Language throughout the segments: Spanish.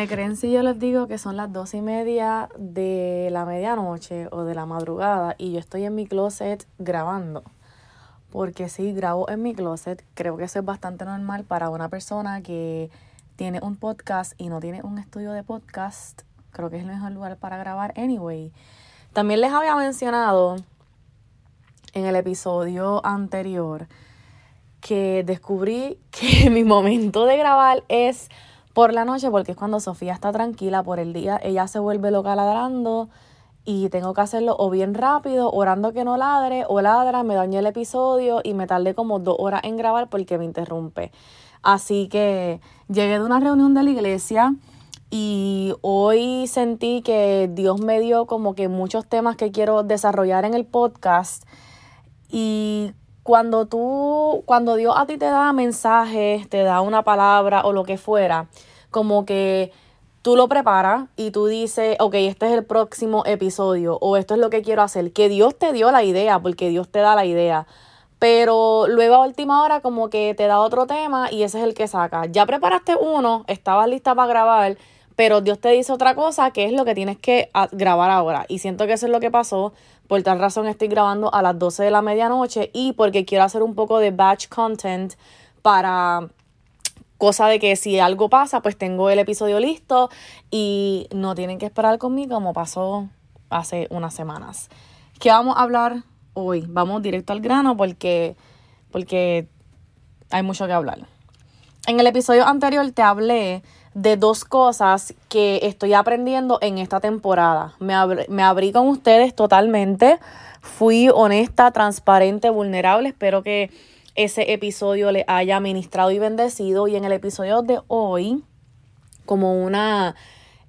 ¿Me creen si yo les digo que son las dos y media de la medianoche o de la madrugada y yo estoy en mi closet grabando? Porque sí, grabo en mi closet. Creo que eso es bastante normal para una persona que tiene un podcast y no tiene un estudio de podcast. Creo que es el mejor lugar para grabar anyway. También les había mencionado en el episodio anterior que descubrí que mi momento de grabar es por la noche porque es cuando Sofía está tranquila por el día, ella se vuelve loca ladrando y tengo que hacerlo o bien rápido, orando que no ladre, o ladra, me daño el episodio y me tardé como dos horas en grabar porque me interrumpe. Así que llegué de una reunión de la iglesia y hoy sentí que Dios me dio como que muchos temas que quiero desarrollar en el podcast y cuando tú, cuando Dios a ti te da mensajes, te da una palabra o lo que fuera, como que tú lo preparas y tú dices, ok, este es el próximo episodio o esto es lo que quiero hacer, que Dios te dio la idea, porque Dios te da la idea. Pero luego a última hora como que te da otro tema y ese es el que saca. Ya preparaste uno, estabas lista para grabar, pero Dios te dice otra cosa que es lo que tienes que grabar ahora. Y siento que eso es lo que pasó. Por tal razón estoy grabando a las 12 de la medianoche y porque quiero hacer un poco de batch content para cosa de que si algo pasa, pues tengo el episodio listo y no tienen que esperar conmigo como pasó hace unas semanas. ¿Qué vamos a hablar hoy? Vamos directo al grano porque, porque hay mucho que hablar. En el episodio anterior te hablé de dos cosas que estoy aprendiendo en esta temporada. Me, me abrí con ustedes totalmente. Fui honesta, transparente, vulnerable. Espero que ese episodio le haya ministrado y bendecido. Y en el episodio de hoy, como una...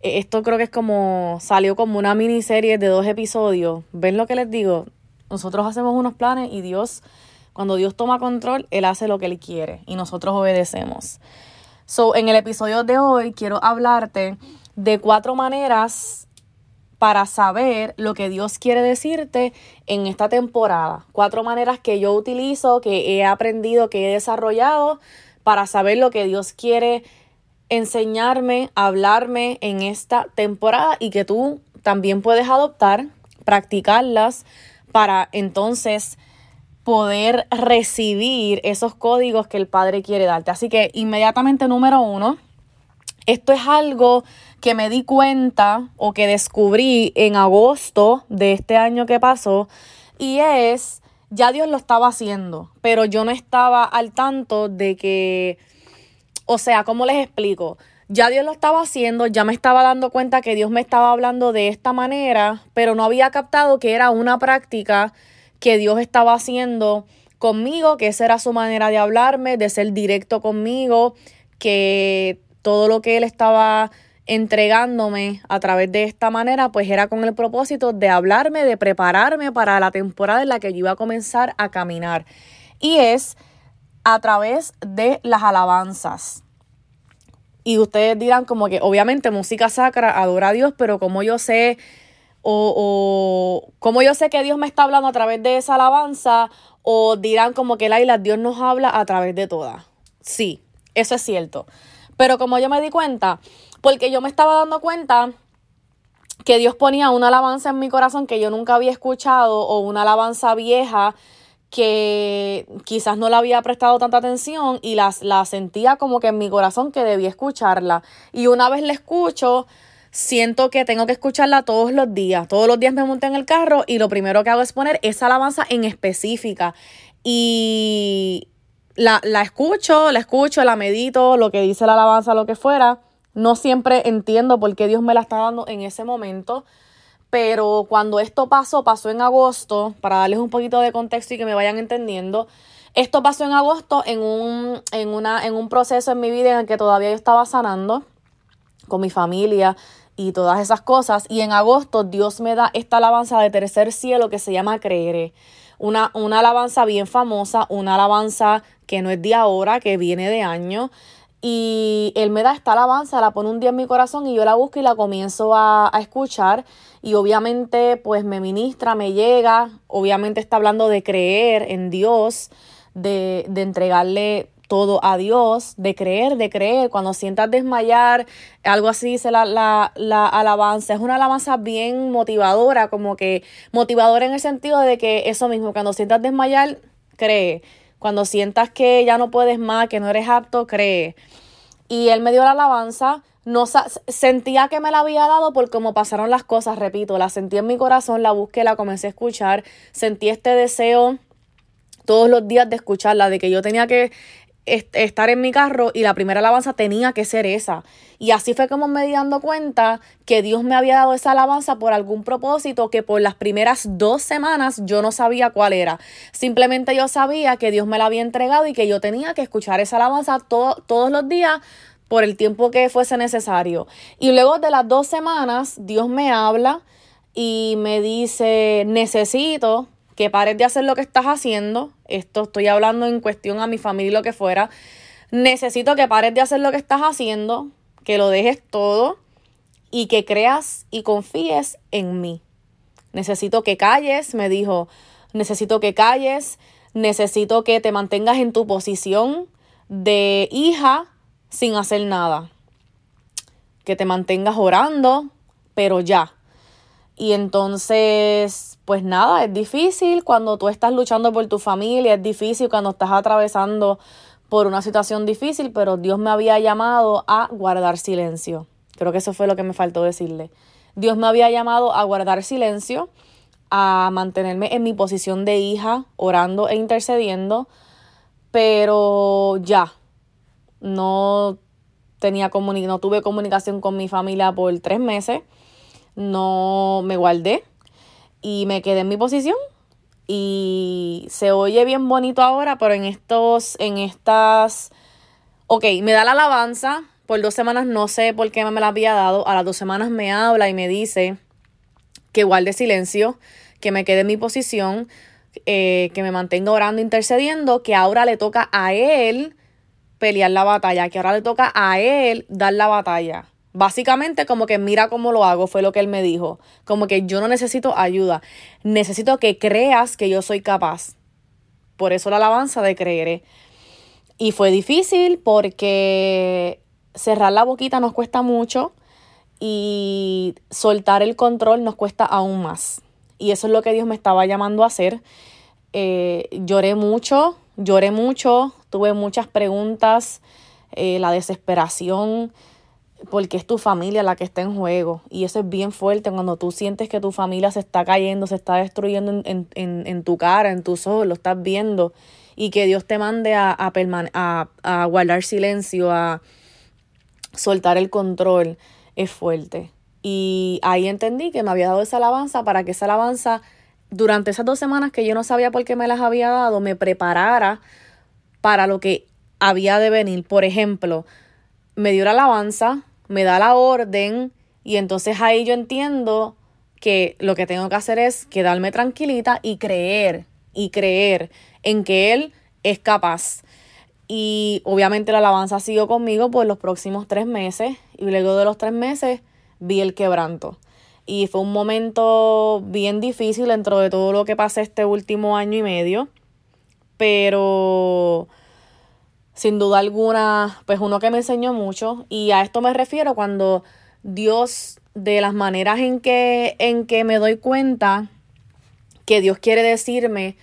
E, esto creo que es como... Salió como una miniserie de dos episodios. ¿Ven lo que les digo? Nosotros hacemos unos planes y Dios, cuando Dios toma control, Él hace lo que Él quiere y nosotros obedecemos. So, en el episodio de hoy quiero hablarte de cuatro maneras para saber lo que Dios quiere decirte en esta temporada. Cuatro maneras que yo utilizo, que he aprendido, que he desarrollado para saber lo que Dios quiere enseñarme, hablarme en esta temporada y que tú también puedes adoptar, practicarlas para entonces poder recibir esos códigos que el Padre quiere darte. Así que inmediatamente número uno, esto es algo que me di cuenta o que descubrí en agosto de este año que pasó y es, ya Dios lo estaba haciendo, pero yo no estaba al tanto de que, o sea, ¿cómo les explico? Ya Dios lo estaba haciendo, ya me estaba dando cuenta que Dios me estaba hablando de esta manera, pero no había captado que era una práctica que Dios estaba haciendo conmigo, que esa era su manera de hablarme, de ser directo conmigo, que todo lo que Él estaba entregándome a través de esta manera, pues era con el propósito de hablarme, de prepararme para la temporada en la que yo iba a comenzar a caminar. Y es a través de las alabanzas. Y ustedes dirán como que obviamente música sacra adora a Dios, pero como yo sé o, o como yo sé que Dios me está hablando a través de esa alabanza, o dirán como que Laila, Dios nos habla a través de todas. Sí, eso es cierto. Pero como yo me di cuenta, porque yo me estaba dando cuenta que Dios ponía una alabanza en mi corazón que yo nunca había escuchado o una alabanza vieja que quizás no la había prestado tanta atención y las, la sentía como que en mi corazón que debía escucharla. Y una vez la escucho, siento que tengo que escucharla todos los días. Todos los días me monto en el carro y lo primero que hago es poner esa alabanza en específica. Y la, la escucho, la escucho, la medito, lo que dice la alabanza, lo que fuera. No siempre entiendo por qué Dios me la está dando en ese momento. Pero cuando esto pasó, pasó en agosto, para darles un poquito de contexto y que me vayan entendiendo. Esto pasó en agosto en un, en una, en un proceso en mi vida en el que todavía yo estaba sanando con mi familia y todas esas cosas. Y en agosto Dios me da esta alabanza de tercer cielo que se llama Creeré. Una, una alabanza bien famosa, una alabanza que no es de ahora, que viene de años. Y él me da esta alabanza, la pone un día en mi corazón y yo la busco y la comienzo a, a, escuchar. Y obviamente pues me ministra, me llega. Obviamente está hablando de creer en Dios, de, de entregarle todo a Dios, de creer, de creer. Cuando sientas desmayar, algo así dice la, la, la, alabanza. Es una alabanza bien motivadora, como que motivadora en el sentido de que eso mismo, cuando sientas desmayar, cree. Cuando sientas que ya no puedes más, que no eres apto, cree. Y él me dio la alabanza. No sentía que me la había dado por cómo pasaron las cosas, repito, la sentí en mi corazón, la busqué, la comencé a escuchar, sentí este deseo todos los días de escucharla, de que yo tenía que estar en mi carro y la primera alabanza tenía que ser esa. Y así fue como me di dando cuenta que Dios me había dado esa alabanza por algún propósito que por las primeras dos semanas yo no sabía cuál era. Simplemente yo sabía que Dios me la había entregado y que yo tenía que escuchar esa alabanza todos los días por el tiempo que fuese necesario. Y luego de las dos semanas Dios me habla y me dice, necesito que pares de hacer lo que estás haciendo. Esto estoy hablando en cuestión a mi familia y lo que fuera. Necesito que pares de hacer lo que estás haciendo, que lo dejes todo y que creas y confíes en mí. Necesito que calles, me dijo, necesito que calles, necesito que te mantengas en tu posición de hija sin hacer nada. Que te mantengas orando, pero ya. Y entonces, pues nada, es difícil cuando tú estás luchando por tu familia, es difícil cuando estás atravesando por una situación difícil, pero Dios me había llamado a guardar silencio. Creo que eso fue lo que me faltó decirle. Dios me había llamado a guardar silencio, a mantenerme en mi posición de hija, orando e intercediendo, pero ya, no tenía no tuve comunicación con mi familia por tres meses no me guardé y me quedé en mi posición. Y se oye bien bonito ahora, pero en estos, en estas, ok, me da la alabanza, por dos semanas no sé por qué me la había dado, a las dos semanas me habla y me dice que guarde silencio, que me quede en mi posición, eh, que me mantenga orando, intercediendo, que ahora le toca a él pelear la batalla, que ahora le toca a él dar la batalla. Básicamente como que mira cómo lo hago, fue lo que él me dijo. Como que yo no necesito ayuda, necesito que creas que yo soy capaz. Por eso la alabanza de creeré. Y fue difícil porque cerrar la boquita nos cuesta mucho y soltar el control nos cuesta aún más. Y eso es lo que Dios me estaba llamando a hacer. Eh, lloré mucho, lloré mucho, tuve muchas preguntas, eh, la desesperación porque es tu familia la que está en juego. Y eso es bien fuerte cuando tú sientes que tu familia se está cayendo, se está destruyendo en, en, en tu cara, en tus ojos, lo estás viendo. Y que Dios te mande a, a, a guardar silencio, a soltar el control, es fuerte. Y ahí entendí que me había dado esa alabanza para que esa alabanza, durante esas dos semanas que yo no sabía por qué me las había dado, me preparara para lo que había de venir. Por ejemplo, me dio la alabanza, me da la orden y entonces ahí yo entiendo que lo que tengo que hacer es quedarme tranquilita y creer, y creer en que Él es capaz. Y obviamente la alabanza sido conmigo por los próximos tres meses y luego de los tres meses vi el quebranto. Y fue un momento bien difícil dentro de todo lo que pasé este último año y medio. Pero sin duda alguna, pues uno que me enseñó mucho. Y a esto me refiero cuando Dios, de las maneras en que, en que me doy cuenta que Dios quiere decirme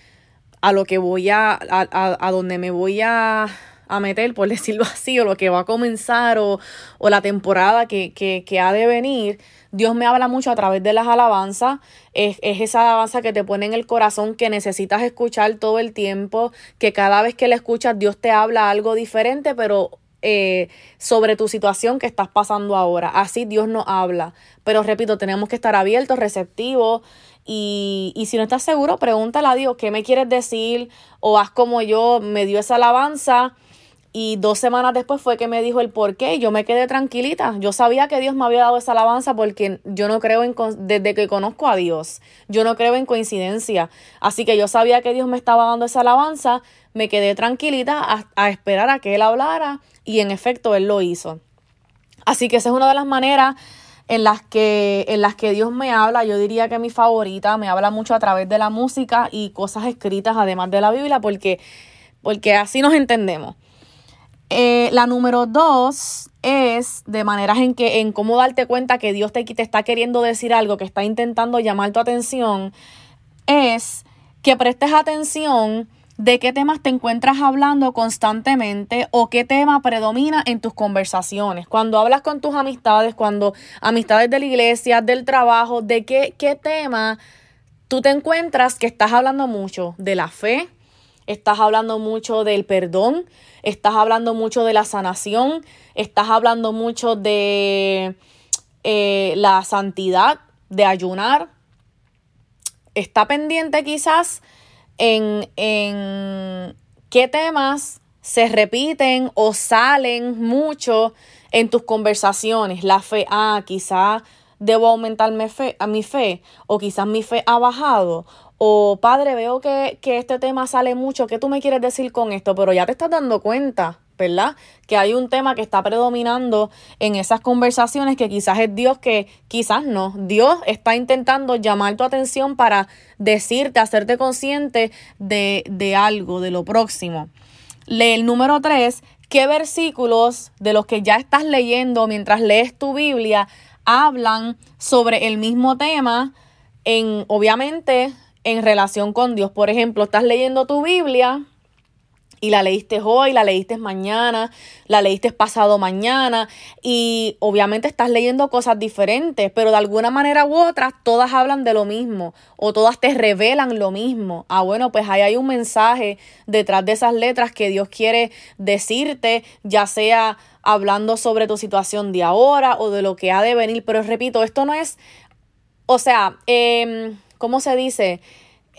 a lo que voy a, a, a donde me voy a, a meter, por decirlo así, o lo que va a comenzar, o, o la temporada que, que, que ha de venir, Dios me habla mucho a través de las alabanzas. Es, esa alabanza que te pone en el corazón, que necesitas escuchar todo el tiempo, que cada vez que la escuchas Dios te habla algo diferente, pero eh, sobre tu situación que estás pasando ahora. Así Dios nos habla. Pero repito, tenemos que estar abiertos, receptivos. Y, y si no estás seguro, pregúntale a Dios qué me quieres decir. O haz como yo, me dio esa alabanza y dos semanas después fue que me dijo el por qué. Yo me quedé tranquilita. Yo sabía que Dios me había dado esa alabanza porque yo no creo en, desde que conozco a Dios, yo no creo en coincidencia. Así que yo sabía que Dios me estaba dando esa alabanza. Me quedé tranquilita a, a esperar a que Él hablara. Y en efecto, Él lo hizo. Así que esa es una de las maneras en las que en las que Dios me habla, yo diría que mi favorita me habla mucho a través de la música y cosas escritas además de la Biblia porque porque así nos entendemos. Eh, la número dos es de maneras en que, en cómo darte cuenta que Dios te, te está queriendo decir algo, que está intentando llamar tu atención, es que prestes atención de qué temas te encuentras hablando constantemente o qué tema predomina en tus conversaciones. Cuando hablas con tus amistades, cuando amistades de la iglesia, del trabajo, de qué, qué tema tú te encuentras que estás hablando mucho de la fe, estás hablando mucho del perdón, estás hablando mucho de la sanación, estás hablando mucho de eh, la santidad, de ayunar. Está pendiente quizás en, en qué temas se repiten o salen mucho en tus conversaciones. La fe, ah, quizás debo aumentarme fe, a mi fe, o quizás mi fe ha bajado, o padre, veo que, que este tema sale mucho, ¿qué tú me quieres decir con esto? Pero ya te estás dando cuenta, ¿verdad? Que hay un tema que está predominando en esas conversaciones que quizás es Dios, que quizás no. Dios está intentando llamar tu atención para decirte, hacerte consciente de, de algo, de lo próximo. Lee el número 3. ¿Qué versículos de los que ya estás leyendo mientras lees tu Biblia hablan sobre el mismo tema en, obviamente, en relación con Dios. Por ejemplo, estás leyendo tu Biblia y la leíste hoy, la leíste mañana, la leíste pasado mañana y obviamente estás leyendo cosas diferentes, pero de alguna manera u otra todas hablan de lo mismo o todas te revelan lo mismo. Ah, bueno, pues ahí hay un mensaje detrás de esas letras que Dios quiere decirte, ya sea hablando sobre tu situación de ahora o de lo que ha de venir, pero repito, esto no es, o sea, eh, ¿cómo se dice?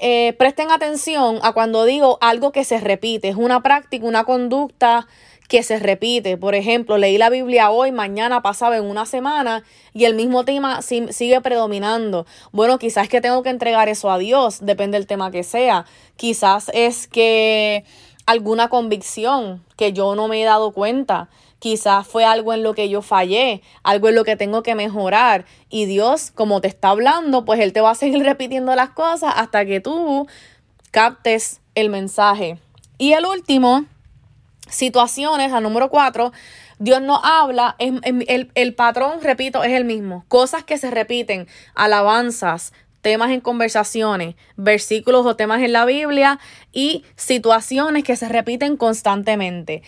Eh, presten atención a cuando digo algo que se repite, es una práctica, una conducta que se repite. Por ejemplo, leí la Biblia hoy, mañana, pasaba en una semana y el mismo tema sigue predominando. Bueno, quizás es que tengo que entregar eso a Dios, depende del tema que sea. Quizás es que alguna convicción que yo no me he dado cuenta. Quizás fue algo en lo que yo fallé, algo en lo que tengo que mejorar. Y Dios, como te está hablando, pues Él te va a seguir repitiendo las cosas hasta que tú captes el mensaje. Y el último, situaciones, al número cuatro, Dios no habla, el, el patrón, repito, es el mismo. Cosas que se repiten, alabanzas, temas en conversaciones, versículos o temas en la Biblia y situaciones que se repiten constantemente.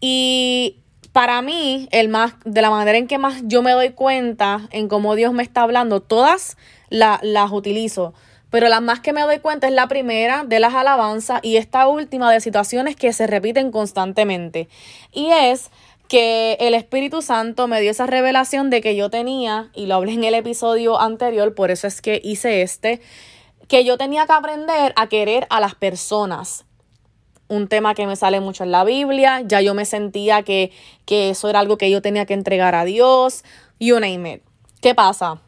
Y para mí, el más, de la manera en que más yo me doy cuenta en cómo Dios me está hablando, todas las utilizo. Pero la más que me doy cuenta es la primera de las alabanzas y esta última de situaciones que se repiten constantemente. Y es que el Espíritu Santo me dio esa revelación de que yo tenía, y lo hablé en el episodio anterior, por eso es que hice este, que yo tenía que aprender a querer a las personas. Un tema que me sale mucho en la Biblia, ya yo me sentía que, que eso era algo que yo tenía que entregar a Dios, you name it. ¿Qué pasa?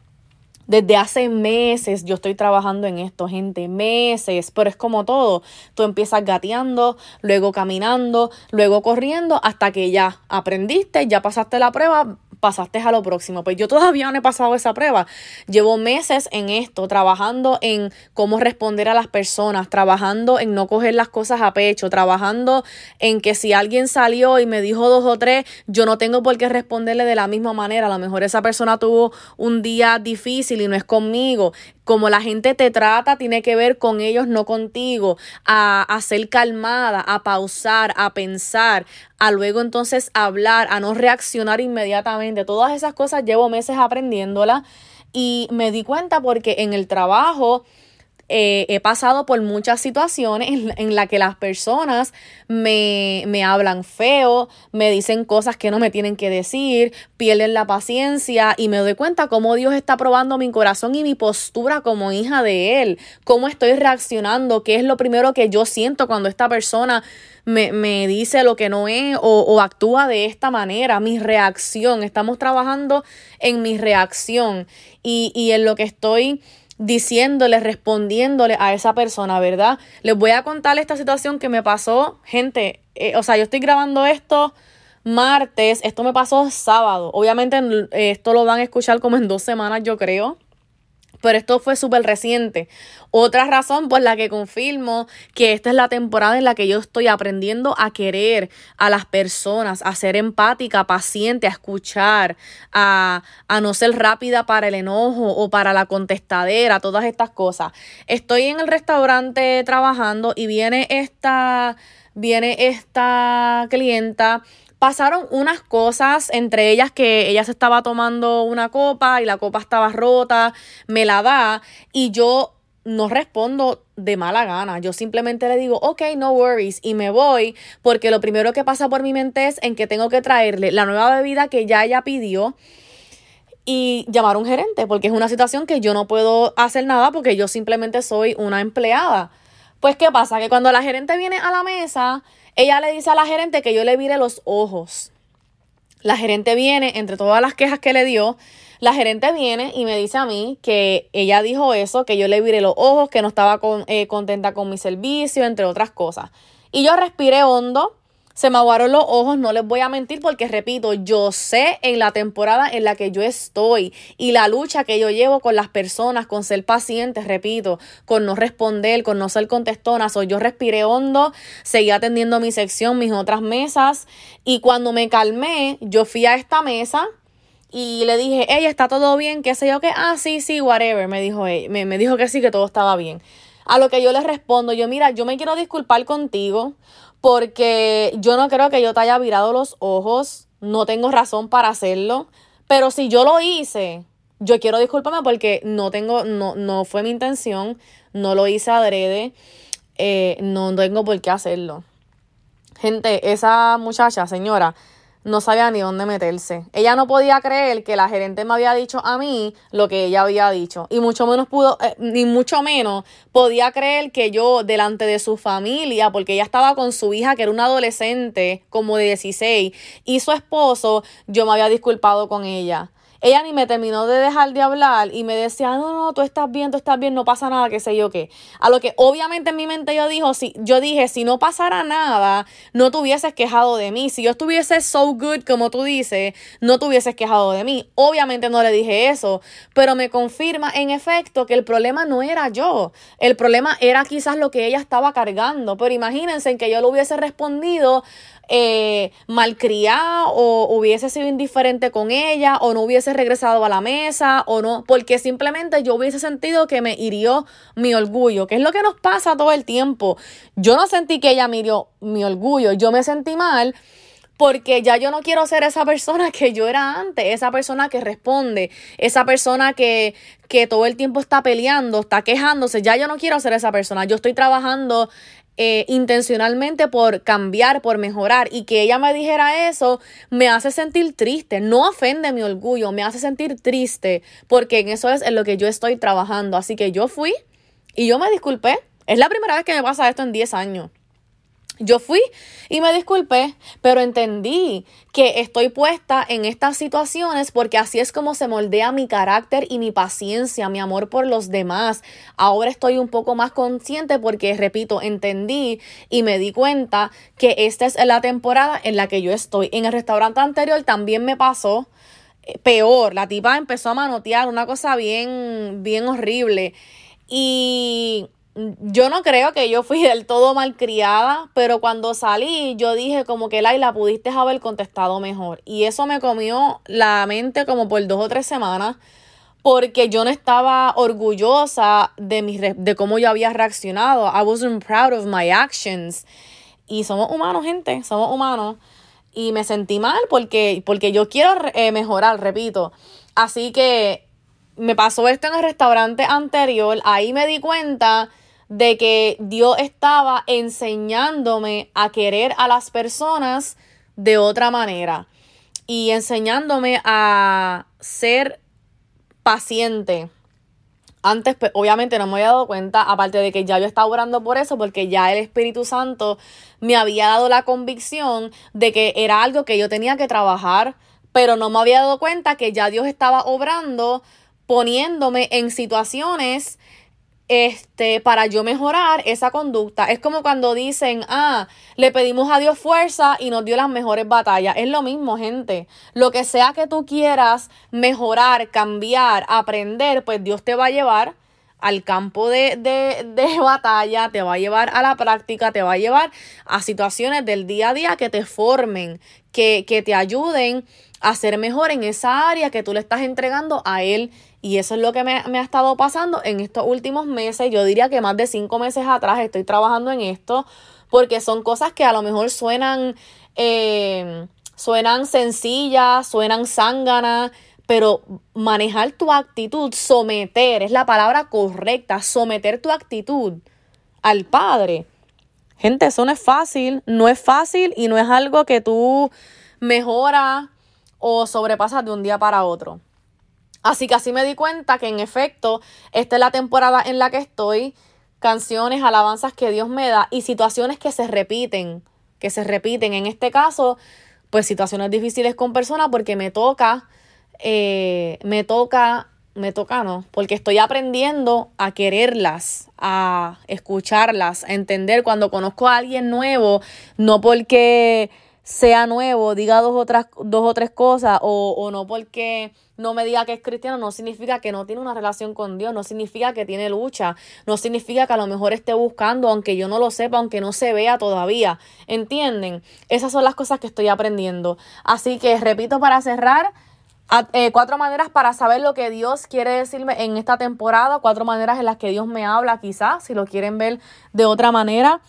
Desde hace meses yo estoy trabajando en esto, gente, meses, pero es como todo. Tú empiezas gateando, luego caminando, luego corriendo, hasta que ya aprendiste, ya pasaste la prueba, pasaste a lo próximo. Pues yo todavía no he pasado esa prueba. Llevo meses en esto, trabajando en cómo responder a las personas, trabajando en no coger las cosas a pecho, trabajando en que si alguien salió y me dijo dos o tres, yo no tengo por qué responderle de la misma manera. A lo mejor esa persona tuvo un día difícil y no es conmigo como la gente te trata tiene que ver con ellos, no contigo, a, a, ser calmada, a pausar, a pensar, a luego entonces hablar, a no reaccionar inmediatamente. Todas esas cosas llevo meses aprendiéndolas y me di cuenta porque en el trabajo eh, he pasado por muchas situaciones en, en las que las personas me, me hablan feo, me dicen cosas que no me tienen que decir, pierden la paciencia y me doy cuenta cómo Dios está probando mi corazón y mi postura como hija de Él, cómo estoy reaccionando, qué es lo primero que yo siento cuando esta persona me, me, dice lo que no es o, actúa de esta manera, mi reacción. Estamos trabajando en mi reacción y en lo que estoy diciéndole, respondiéndole a esa persona, ¿verdad? Les voy a contar esta situación que me pasó, gente, eh, o sea, yo estoy grabando esto martes, esto me pasó sábado, obviamente eh, esto lo van a escuchar como en dos semanas, yo creo, Pero esto fue súper reciente. Otra razón por la que confirmo que esta es la temporada en la que yo estoy aprendiendo a querer a las personas, a ser empática, paciente, a escuchar, a, a no ser rápida para el enojo o para la contestadera, todas estas cosas. Estoy en el restaurante trabajando y viene esta, viene esta clienta pasaron unas cosas, entre ellas que ella se estaba tomando una copa y la copa estaba rota, me la da y yo no respondo de mala gana. Yo simplemente le digo, ok, no worries, y me voy, porque lo primero que pasa por mi mente es en que tengo que traerle la nueva bebida que ya ella pidió y llamar a un gerente, porque es una situación que yo no puedo hacer nada porque yo simplemente soy una empleada. Pues, ¿qué pasa? Que cuando la gerente viene a la mesa, ella le dice a la gerente que yo le vire los ojos. La gerente viene, entre todas las quejas que le dio, la gerente viene y me dice a mí que ella dijo eso, que yo le viré los ojos, que no estaba eh, contenta con mi servicio, entre otras cosas. Y yo respiré hondo, se me aguaron los ojos, no les voy a mentir porque repito, yo sé en la temporada en la que yo estoy y la lucha que yo llevo con las personas, con ser paciente, repito, con no responder, con no ser contestona. So, yo respiré hondo, seguí atendiendo mi sección, mis otras mesas y cuando me calmé, yo fui a esta mesa y le dije, ella está todo bien, qué sé yo, que, ah, sí, sí, whatever, me dijo, me, me dijo que sí, que todo estaba bien. A lo que yo le respondo, yo, mira, yo me quiero disculpar contigo porque yo no creo que yo te haya virado los ojos, no tengo razón para hacerlo, pero si yo lo hice, yo quiero disculparme porque no tengo, no, no fue mi intención, no lo hice adrede, eh, no tengo por qué hacerlo. Gente, esa muchacha, señora, no sabía ni dónde meterse. Ella no podía creer que la gerente me había dicho a mí lo que ella había dicho. Y mucho menos pudo, eh, ni mucho menos podía creer que yo, delante de su familia, porque ella estaba con su hija, que era una adolescente, como de 16, y su esposo, yo me había disculpado con ella. Ella ni me terminó de dejar de hablar y me decía, no, no, tú estás bien, tú estás bien, no pasa nada, qué sé yo qué. A lo que obviamente en mi mente yo, dijo, si, yo dije, si no pasara nada, no te hubieses quejado de mí. Si yo estuviese so good como tú dices, no te hubieses quejado de mí. Obviamente no le dije eso, pero me confirma en efecto que el problema no era yo. El problema era quizás lo que ella estaba cargando. Pero imagínense en que yo le hubiese respondido, eh, malcriado o hubiese sido indiferente con ella o no hubiese regresado a la mesa o no, porque simplemente yo hubiese sentido que me hirió mi orgullo, que es lo que nos pasa todo el tiempo. Yo no sentí que ella me hirió mi orgullo, yo me sentí mal porque ya yo no quiero ser esa persona que yo era antes, esa persona que responde, esa persona que, que todo el tiempo está peleando, está quejándose, ya yo no quiero ser esa persona, yo estoy trabajando eh, intencionalmente por cambiar, por mejorar. Y que ella me dijera eso me hace sentir triste. No ofende mi orgullo, me hace sentir triste porque en eso es en lo que yo estoy trabajando. Así que yo fui y yo me disculpé. Es la primera vez que me pasa esto en 10 años. Yo fui y me disculpé, pero entendí que estoy puesta en estas situaciones porque así es como se moldea mi carácter y mi paciencia, mi amor por los demás. Ahora estoy un poco más consciente porque, repito, entendí y me di cuenta que esta es la temporada en la que yo estoy. En el restaurante anterior también me pasó eh, peor. La tipa empezó a manotear una cosa bien, bien horrible. Y yo no creo que yo fui del todo malcriada, pero cuando salí yo dije como que Laila pudiste haber contestado mejor. Y eso me comió la mente como por dos o tres semanas porque yo no estaba orgullosa de, mi, de cómo yo había reaccionado. I wasn't proud of my actions. Y somos humanos, gente, somos humanos. Y me sentí mal porque, porque yo quiero eh, mejorar, repito. Así que me pasó esto en el restaurante anterior. Ahí me di cuenta de que Dios estaba enseñándome a querer a las personas de otra manera y enseñándome a ser paciente. Antes, pues, obviamente, no me había dado cuenta, aparte de que ya yo estaba orando por eso, porque ya el Espíritu Santo me había dado la convicción de que era algo que yo tenía que trabajar, pero no me había dado cuenta que ya Dios estaba obrando, poniéndome en situaciones este, para yo mejorar esa conducta. Es como cuando dicen, ah, le pedimos a Dios fuerza y nos dio las mejores batallas. Es lo mismo, gente. Lo que sea que tú quieras mejorar, cambiar, aprender, pues Dios te va a llevar al campo de, de, de, batalla, te va a llevar a la práctica, te va a llevar a situaciones del día a día que te formen, que, que te ayuden a ser mejor en esa área que tú le estás entregando a Él y eso es lo que me, ha estado pasando en estos últimos meses. Yo diría que más de cinco meses atrás estoy trabajando en esto porque son cosas que a lo mejor suenan, eh, suenan sencillas, suenan zánganas, pero manejar tu actitud, someter, es la palabra correcta, someter tu actitud al Padre. Gente, eso no es fácil, no es fácil y no es algo que tú mejoras o sobrepasas de un día para otro. Así que así me di cuenta que en efecto, esta es la temporada en la que estoy, canciones, alabanzas que Dios me da y situaciones que se repiten, que se repiten. En este caso, pues situaciones difíciles con personas porque me toca, eh, me toca, me toca no, porque estoy aprendiendo a quererlas, a escucharlas, a entender cuando conozco a alguien nuevo, no porque sea nuevo, diga dos, otras, dos o tres cosas o, o no porque no me diga que es cristiano, no significa que no tiene una relación con Dios, no significa que tiene lucha, no significa que a lo mejor esté buscando, aunque yo no lo sepa, aunque no se vea todavía. ¿Entienden? Esas son las cosas que estoy aprendiendo. Así que repito para cerrar. Eh, cuatro maneras para saber lo que Dios quiere decirme en esta temporada, cuatro maneras en las que Dios me habla, quizás, si lo quieren ver de otra manera,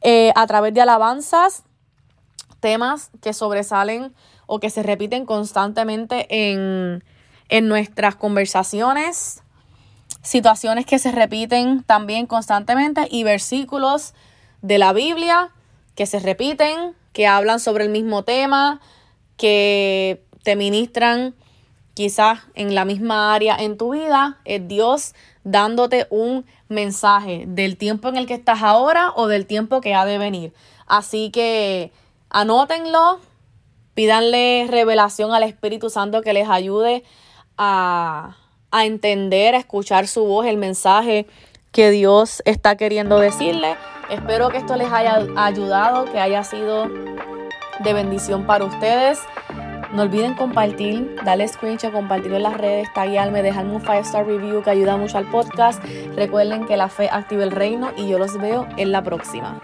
eh, a través de alabanzas, temas que sobresalen o que se repiten constantemente en, en nuestras conversaciones, situaciones que se repiten también constantemente y versículos de la Biblia que se repiten, que hablan sobre el mismo tema, que te ministran quizás en la misma área en tu vida, es Dios dándote un mensaje del tiempo en el que estás ahora o del tiempo que ha de venir. Así que anótenlo, Pídanle revelación al Espíritu Santo que les ayude a, a entender, a escuchar su voz, el mensaje que Dios está queriendo decirle. Espero que esto les haya ayudado, que haya sido de bendición para ustedes. No olviden compartir, darle screenshot, compartirlo en las redes, taguearme, dejarme un 5 star review que ayuda mucho al podcast. Recuerden que la fe activa el reino y yo los veo en la próxima.